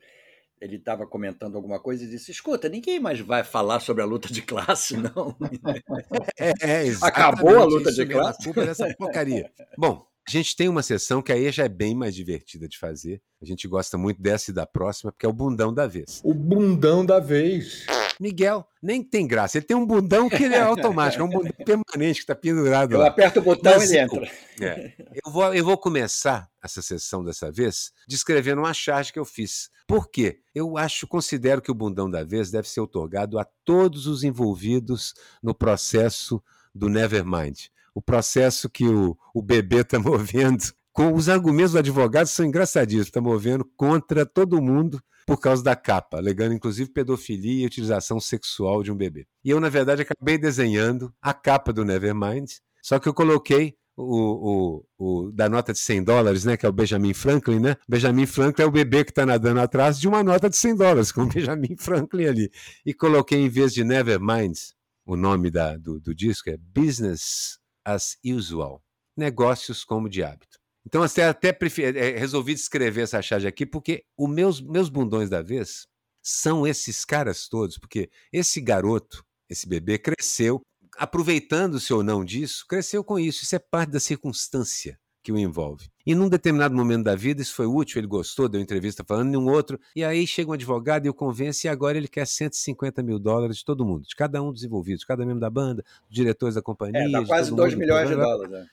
Ele estava comentando alguma coisa e disse: Escuta, ninguém mais vai falar sobre a luta de classe, não. É, é Acabou a luta de classe. A culpa dessa porcaria. Bom, a gente tem uma sessão que aí já é bem mais divertida de fazer. A gente gosta muito dessa e da próxima, porque é o bundão da vez. O bundão da vez. Miguel nem tem graça. Ele tem um bundão que é automático, é um bundão permanente que está pendurado eu lá. Aperto o botão e ele entra. É, eu, vou, eu vou começar essa sessão dessa vez descrevendo uma charge que eu fiz. Por quê? Eu acho, considero que o bundão da vez deve ser otorgado a todos os envolvidos no processo do Nevermind. O processo que o, o bebê está movendo. Com os argumentos do advogado são engraçadíssimos, está movendo contra todo mundo por causa da capa, alegando inclusive pedofilia e utilização sexual de um bebê. E eu, na verdade, acabei desenhando a capa do Nevermind, só que eu coloquei o, o, o, da nota de 100 dólares, né, que é o Benjamin Franklin, né? Benjamin Franklin é o bebê que está nadando atrás de uma nota de 100 dólares, com o Benjamin Franklin ali. E coloquei, em vez de Nevermind, o nome da, do, do disco é Business as Usual, Negócios como de hábito. Então, até, até preferi, é, resolvi descrever essa charge aqui, porque os meus, meus bundões da vez são esses caras todos, porque esse garoto, esse bebê, cresceu, aproveitando-se ou não disso, cresceu com isso. Isso é parte da circunstância que o envolve. E num determinado momento da vida isso foi útil, ele gostou, deu entrevista falando, em um outro, e aí chega um advogado e o convence, e agora ele quer 150 mil dólares de todo mundo, de cada um dos envolvidos, de cada membro da banda, dos diretores da companhia. É, dá quase 2 milhões de dólares. Né?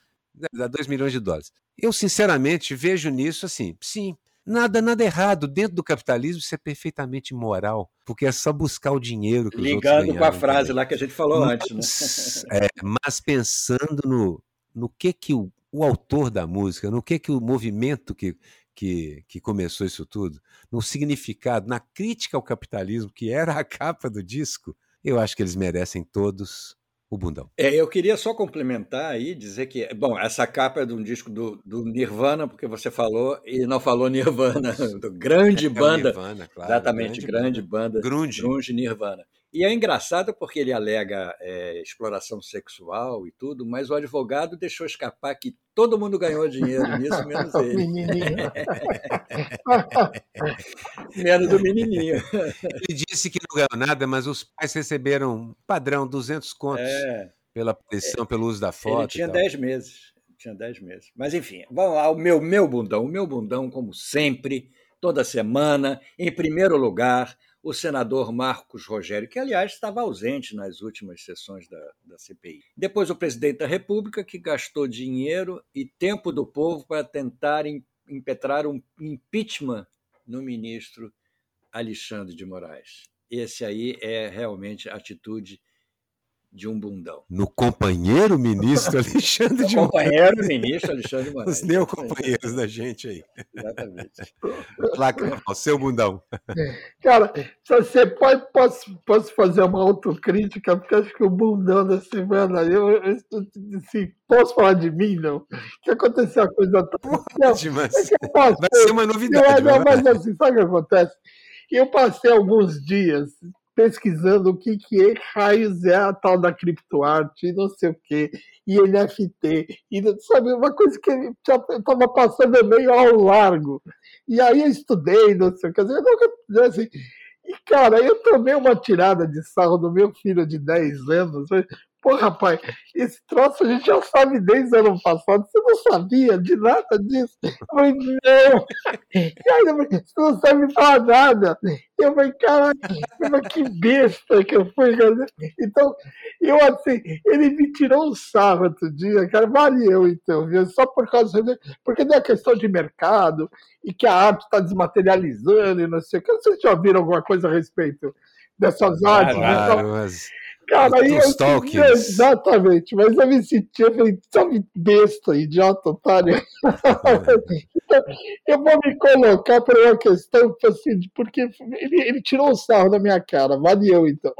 Dá 2 milhões de dólares. Eu, sinceramente, vejo nisso assim, sim, nada nada errado. Dentro do capitalismo isso é perfeitamente moral, porque é só buscar o dinheiro que Ligando com a frase também. lá que a gente falou mas, antes. Né? É, mas pensando no, no que que o, o autor da música, no que que o movimento que, que, que começou isso tudo, no significado, na crítica ao capitalismo, que era a capa do disco, eu acho que eles merecem todos o bundão. É, eu queria só complementar aí, dizer que, bom, essa capa é de um disco do, do Nirvana, porque você falou e não falou Nirvana, do grande é, banda. É Nirvana, claro, exatamente, grande, grande banda. Grunge. Grunge Nirvana. E é engraçado porque ele alega é, exploração sexual e tudo, mas o advogado deixou escapar que todo mundo ganhou dinheiro nisso, menos ele. menos do menininho. Ele disse que não ganhou nada, mas os pais receberam padrão 200 contos é, pela pressão, é, pelo uso da foto. Ele tinha 10 meses. Tinha 10 meses. Mas enfim, vamos lá, o meu, meu bundão. O meu bundão, como sempre, toda semana, em primeiro lugar, o senador Marcos Rogério, que, aliás, estava ausente nas últimas sessões da, da CPI. Depois, o presidente da República, que gastou dinheiro e tempo do povo para tentar impetrar um impeachment no ministro Alexandre de Moraes. Esse aí é realmente a atitude de um bundão. No companheiro ministro Alexandre de Moraes. companheiro ministro Alexandre de Moraes. Os neocompanheiros da gente aí. Exatamente. Placa, o seu bundão. Cara, você pode, posso, posso fazer uma autocrítica, porque acho que o bundão da semana, eu, eu assim, posso falar de mim, não? Que aconteceu uma coisa tão... Pode, mas é vai ser uma novidade. Não, mas assim, sabe o que acontece? Eu passei alguns dias pesquisando o que, que é, raios é a tal da criptoarte, e não sei o que, e NFT, e sabe, uma coisa que estava passando meio ao largo. E aí eu estudei, não sei o que, eu nunca, assim, e cara, eu tomei uma tirada de sarro do meu filho de 10 anos, Pô, rapaz, esse troço a gente já sabe desde o ano passado. Você não sabia de nada disso? Eu falei, não. Cara, você não sabe falar nada. Eu falei, caralho, que besta que eu fui. Então, eu assim, ele me tirou um sarro outro dia, cara, valeu então, viu? Só por causa de, porque não é questão de mercado e que a arte está desmaterializando e não sei o que. Vocês já ouviram alguma coisa a respeito dessas artes? Claro, então, mas... Cara, aí eu, exatamente, mas eu me senti, eu falei, sabe, besta, idiota, otário. então, eu vou me colocar por uma questão, assim, porque ele, ele tirou o sarro da minha cara, valeu então.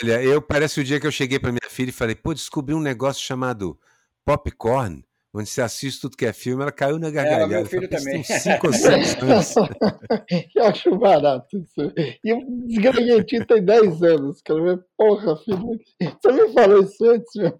Olha, eu parece o dia que eu cheguei para minha filha e falei, pô, descobri um negócio chamado popcorn onde você assiste tudo que é filme, ela caiu na gargalhada. É, meu filho também. Cinco ou seis anos. Eu acho barato isso. E o desgranhetinho tem 10 anos. Quero ver, porra, filho. Você me falou isso antes, meu?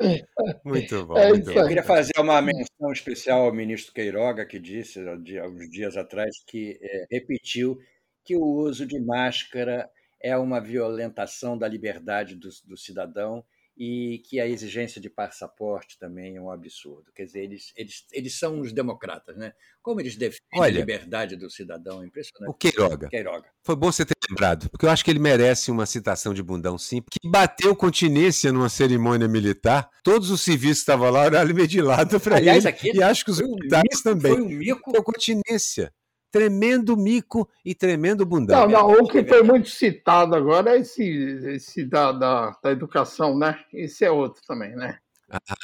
Muito bom. É muito Eu queria fazer uma menção especial ao ministro Queiroga, que disse há uns dias atrás que é, repetiu que o uso de máscara é uma violentação da liberdade do, do cidadão e que a exigência de passaporte também é um absurdo. Quer dizer, eles, eles, eles são os democratas, né? Como eles defendem Olha, a liberdade do cidadão, é impressionante. O Queiroga. Queiroga. Foi bom você ter lembrado, porque eu acho que ele merece uma citação de bundão sim, que bateu continência numa cerimônia militar. Todos os civis que estavam lá olharam meio de lado para ele. Aqui, e acho que os militares um também. Foi um mico. Deu continência tremendo mico e tremendo bundão. Não, não, o que foi muito citado agora é esse, esse da, da, da educação, né? Esse é outro também, né?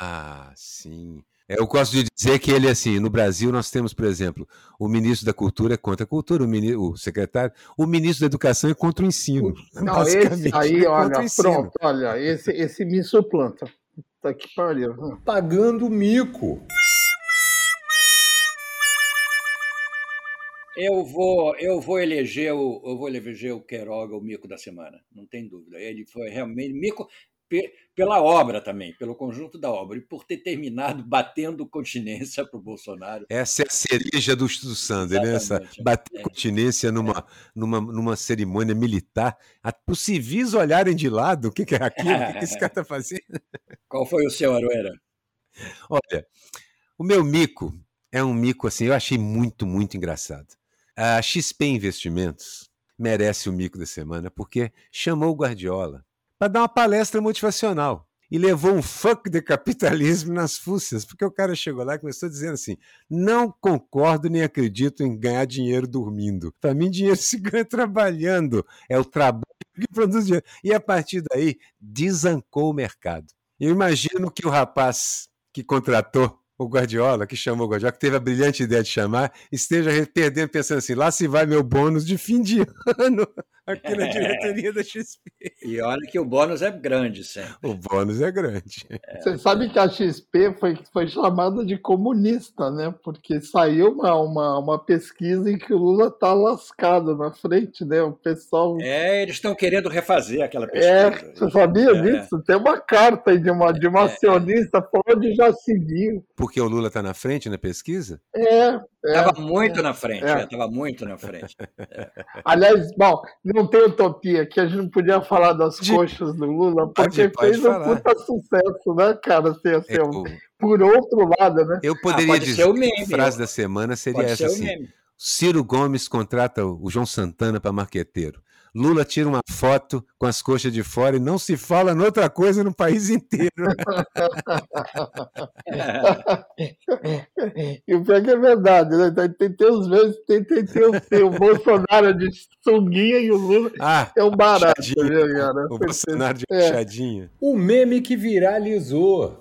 Ah, sim. É, eu gosto de dizer que ele, assim, no Brasil nós temos, por exemplo, o ministro da Cultura é contra a cultura, o, ministro, o secretário, o ministro da Educação é contra o ensino. Não, esse aí, é olha, pronto, olha, esse, esse me suplanta. Tá que pariu. Pagando mico. Eu vou, eu vou eleger o, eu vou eleger o Queiroga o mico da semana, não tem dúvida. Ele foi realmente mico pela obra também, pelo conjunto da obra, e por ter terminado batendo continência para o Bolsonaro. Essa é a cereja do, do Sander, né? Essa, bater é. continência numa, é. numa, numa cerimônia militar, para os civis olharem de lado, o que, que é aquilo? o que, que esse cara está fazendo? Qual foi o seu, Aroeira? Olha, o meu mico é um mico assim, eu achei muito, muito engraçado. A XP Investimentos merece o mico da semana porque chamou o Guardiola para dar uma palestra motivacional e levou um fuck de capitalismo nas fúcias, porque o cara chegou lá e começou dizendo assim: não concordo nem acredito em ganhar dinheiro dormindo. Para mim, dinheiro se ganha trabalhando. É o trabalho que produz dinheiro. E a partir daí, desancou o mercado. Eu imagino que o rapaz que contratou o Guardiola, que chamou o Guardiola, que teve a brilhante ideia de chamar, esteja perdendo, pensando assim: lá se vai meu bônus de fim de ano aqui na diretoria da XP. E olha que o bônus é grande sempre. O bônus é grande. É. Você sabe que a XP foi, foi chamada de comunista, né? Porque saiu uma, uma, uma pesquisa em que o Lula está lascado na frente, né? O pessoal. É, eles estão querendo refazer aquela pesquisa. É, você sabia é. disso? Tem uma carta aí de uma, de uma é. acionista falando de já seguiu. Porque o Lula está na frente na pesquisa? É. Estava é, muito é, na frente, estava é. muito na frente. Aliás, bom, não tem utopia que a gente não podia falar das de... coxas do Lula, porque pode, fez um puta sucesso, né, cara? Assim, assim, eu... Por outro lado, né? Eu poderia ah, dizer que a frase da semana seria pode essa assim. Ciro Gomes contrata o João Santana para marqueteiro. Lula tira uma foto com as coxas de fora e não se fala noutra coisa no país inteiro. e o pior que é verdade, né? Tem, tem uns vezes, tem, tem, tem, tem o Bolsonaro de sunguinha e o Lula ah, é um barato, viu, cara? O Bolsonaro de é. O meme que viralizou.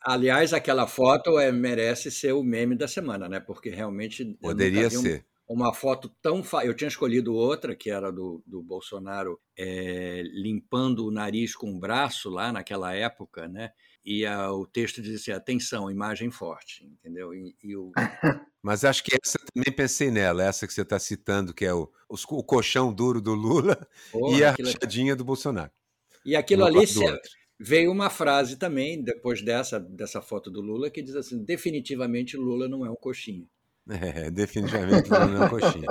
Aliás, aquela foto é, merece ser o meme da semana, né? Porque realmente. Poderia ser uma foto tão. Fa... Eu tinha escolhido outra, que era do, do Bolsonaro é, limpando o nariz com o braço lá naquela época, né? E a, o texto dizia assim: atenção, imagem forte, entendeu? E, e o... Mas acho que essa também pensei nela, essa que você está citando, que é o, o colchão duro do Lula Porra, e a rachadinha do Bolsonaro. E aquilo ali veio uma frase também, depois dessa, dessa foto do Lula, que diz assim: definitivamente Lula não é um coxinha. É, definitivamente não é coxinha.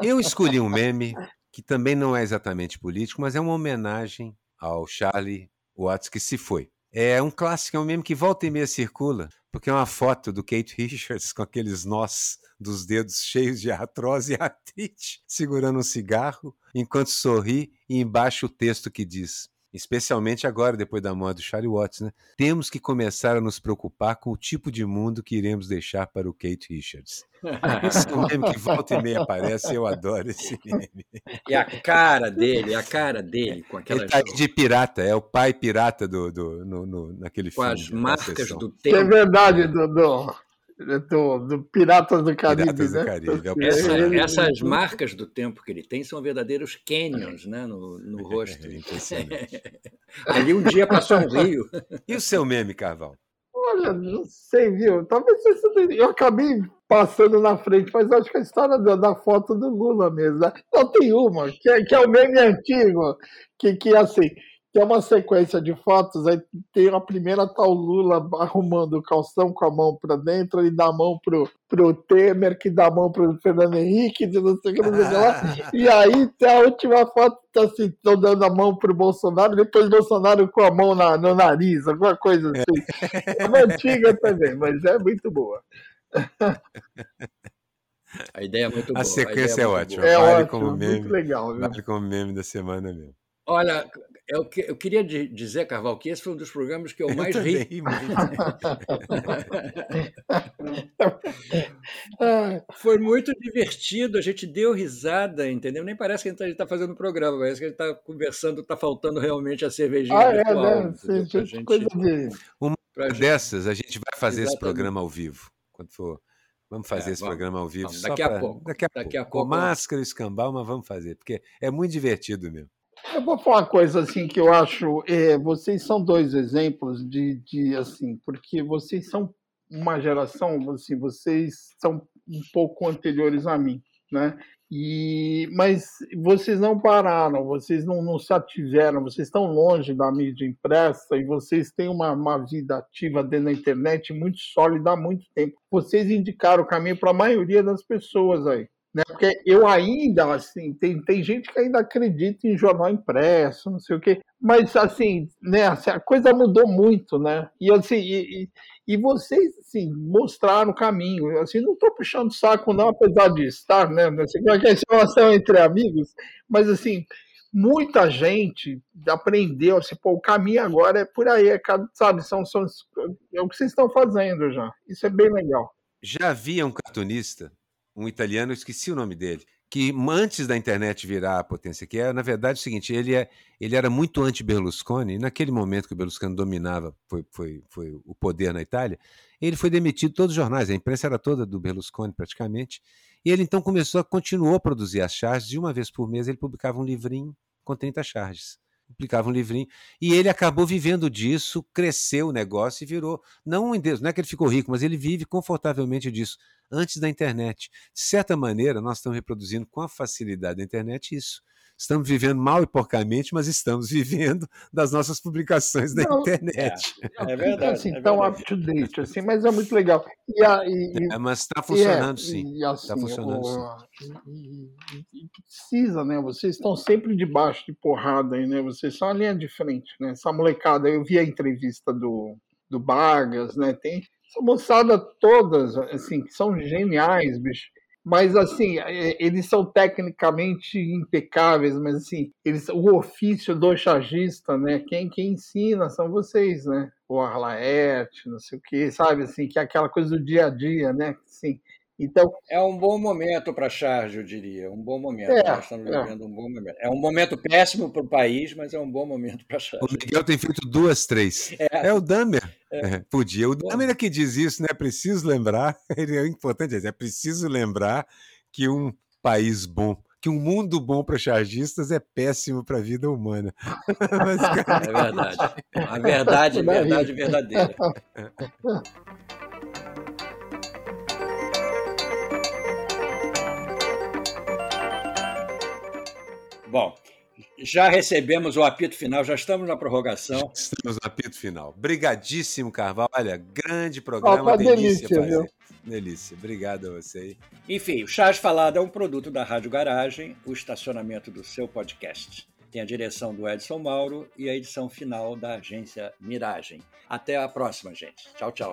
Eu escolhi um meme que também não é exatamente político, mas é uma homenagem ao Charlie Watts que se foi. É um clássico, é um meme que volta e meia circula, porque é uma foto do Kate Richards com aqueles nós dos dedos cheios de artrose e artrite, segurando um cigarro, enquanto sorri, e embaixo o texto que diz: especialmente agora, depois da morte do Charlie Watts, né? Temos que começar a nos preocupar com o tipo de mundo que iremos deixar para o Kate Richards. Esse é meme que volta e meia aparece, eu adoro esse meme. E a cara dele, a cara dele, com aquela. Ele tá de pirata, é o pai pirata do, do, no, no naquele com filme. Com as marcas do tempo. É verdade, Dodô do, do Piratas do Caribe. Piratas né? do Caribe. É Essa, essas marcas do tempo que ele tem são verdadeiros canyons né? no, no rosto. É Ali um dia passou um rio. E o seu meme, Carval? Olha, não sei, viu? Talvez eu acabei passando na frente, mas acho que a história da, da foto do Lula mesmo. Né? Não, tem uma, que é, que é o meme antigo, que, que assim, tem uma sequência de fotos, aí tem a primeira tá o Lula arrumando o calção com a mão para dentro, ele dá a mão pro, pro Temer, que dá a mão pro Fernando Henrique, de não sei o que, não sei o que lá. E aí tem a última foto, tá assim, estão dando a mão pro Bolsonaro, depois o Bolsonaro com a mão na, no nariz, alguma coisa assim. É uma antiga também, mas é muito boa. A ideia é muito boa. A sequência a é, é ótima. É vale ótimo, como meme, muito legal. Viu? Vale como meme da semana mesmo. Olha, eu, eu queria dizer, Carval, que esse foi um dos programas que eu mais eu ri. foi muito divertido, a gente deu risada, entendeu? Nem parece que a gente está fazendo o programa, parece que a gente está conversando, está faltando realmente a cervejinha ah, virtual. É, né? Sim, gente, coisa de... Uma dessas, a gente vai fazer Exatamente. esse programa ao vivo, quando for... Vamos fazer é, esse vamos, programa ao vivo. Vamos, daqui, a pouco. daqui a pouco. Daqui a pouco. Com máscara e escambau, mas vamos fazer, porque é muito divertido mesmo. Eu vou falar uma coisa assim que eu acho, é, vocês são dois exemplos de, de assim, porque vocês são uma geração, assim, vocês são um pouco anteriores a mim, né? E, mas vocês não pararam, vocês não, não se ativeram, vocês estão longe da mídia impressa e vocês têm uma, uma vida ativa dentro da internet muito sólida há muito tempo. Vocês indicaram o caminho para a maioria das pessoas aí. Né? Porque eu ainda, assim, tem, tem gente que ainda acredita em jornal impresso, não sei o quê, mas, assim, né, assim, a coisa mudou muito, né? E, assim, e, e vocês, assim, mostraram o caminho. Assim, não estou puxando saco, não, apesar de estar, né? Assim, qualquer relação entre amigos, mas, assim, muita gente aprendeu, assim, pô, o caminho agora é por aí, é, sabe, são, são, é o que vocês estão fazendo já. Isso é bem legal. Já havia um cartunista um italiano, eu esqueci o nome dele, que antes da internet virar a potência que é, na verdade é o seguinte, ele, é, ele era muito anti-Berlusconi, e naquele momento que o Berlusconi dominava foi, foi, foi o poder na Itália, ele foi demitido de todos os jornais, a imprensa era toda do Berlusconi praticamente, e ele então começou continuou a produzir as charges, de uma vez por mês ele publicava um livrinho com 30 charges publicava um livrinho, e ele acabou vivendo disso, cresceu o negócio e virou, não um Deus, não é que ele ficou rico, mas ele vive confortavelmente disso, antes da internet. De certa maneira, nós estamos reproduzindo com a facilidade da internet isso. Estamos vivendo mal e porcamente, mas estamos vivendo das nossas publicações na não, internet. É, é verdade. Assim, é tão up to date, assim, mas é muito legal. E, a, e, é, mas está funcionando, é, sim. Está assim, funcionando, o, sim. E, precisa, né? Vocês estão sempre debaixo de porrada aí, né? Vocês são a linha de frente, né? Essa molecada, eu vi a entrevista do, do Vargas, né? Tem essa moçada todas, assim, que são geniais, bicho. Mas, assim, é, eles são tecnicamente impecáveis, mas, assim, eles, o ofício do chargista, né? Quem, quem ensina são vocês, né? O Arlaerte, não sei o quê, sabe? Assim, que é aquela coisa do dia a dia, né? Assim, então, é um bom momento para a charge, eu diria. Um bom momento. É, Nós estamos é. vivendo um bom momento. É um momento péssimo para o país, mas é um bom momento para a charge. O Miguel tem feito duas, três. É, é o Damer. É. é podia. O Damer é que diz isso, né? Preciso lembrar, ele é importante dizer, é preciso lembrar que um país bom que um mundo bom para chargistas é péssimo para a vida humana. é verdade. A verdade, a verdade verdadeira. Bom, já recebemos o apito final, já estamos na prorrogação. Já estamos no apito final. Brigadíssimo, Carvalho. Olha, grande programa, oh, delícia, delícia fazer. Delícia, obrigado a você aí. Enfim, o Chás Falado é um produto da Rádio Garagem, o estacionamento do seu podcast. Tem a direção do Edson Mauro e a edição final da agência Miragem. Até a próxima, gente. Tchau, tchau.